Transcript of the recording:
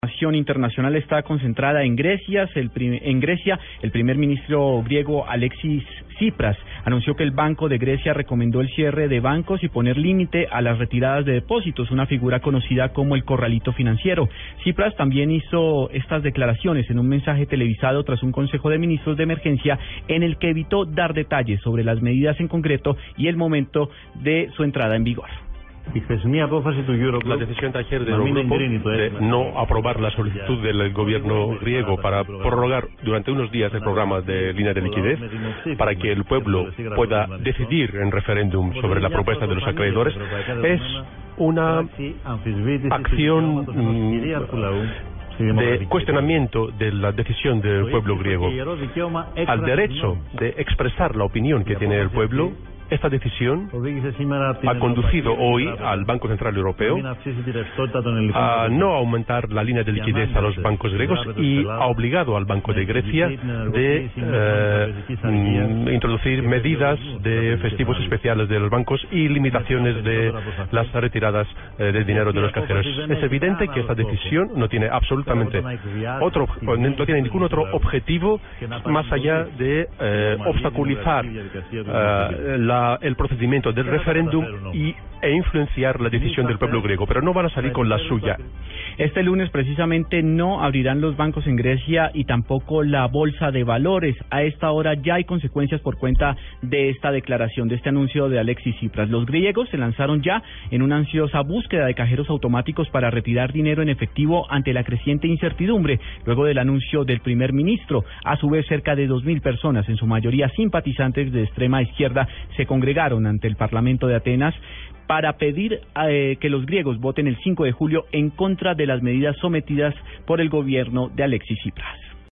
información internacional está concentrada en Grecia. El en Grecia, el primer ministro griego Alexis Tsipras anunció que el Banco de Grecia recomendó el cierre de bancos y poner límite a las retiradas de depósitos, una figura conocida como el corralito financiero. Tsipras también hizo estas declaraciones en un mensaje televisado tras un Consejo de Ministros de Emergencia en el que evitó dar detalles sobre las medidas en concreto y el momento de su entrada en vigor. La decisión de ayer del Eurogrupo de no aprobar la solicitud del gobierno griego para prorrogar durante unos días el programa de línea de liquidez para que el pueblo pueda decidir en referéndum sobre la propuesta de los acreedores. es una acción de cuestionamiento de la decisión del pueblo griego. Al derecho de expresar la opinión que tiene el pueblo esta decisión ha conducido hoy al Banco Central Europeo a no aumentar la línea de liquidez a los bancos griegos y ha obligado al Banco de Grecia de eh, introducir medidas de festivos especiales de los bancos y limitaciones de las retiradas eh, de dinero de los cajeros. Es evidente que esta decisión no tiene absolutamente otro, no tiene ningún otro objetivo más allá de eh, obstaculizar la el procedimiento del referéndum y, e influenciar la decisión del pueblo griego, pero no van a salir con la suya. Este lunes precisamente no abrirán los bancos en Grecia y tampoco la bolsa de valores. A esta hora ya hay consecuencias por cuenta de esta declaración, de este anuncio de Alexis Tsipras. Los griegos se lanzaron ya en una ansiosa búsqueda de cajeros automáticos para retirar dinero en efectivo ante la creciente incertidumbre luego del anuncio del primer ministro. A su vez, cerca de 2.000 personas, en su mayoría simpatizantes de extrema izquierda, se congregaron ante el Parlamento de Atenas para pedir eh, que los griegos voten el 5 de julio en contra de las medidas sometidas por el gobierno de Alexis Tsipras.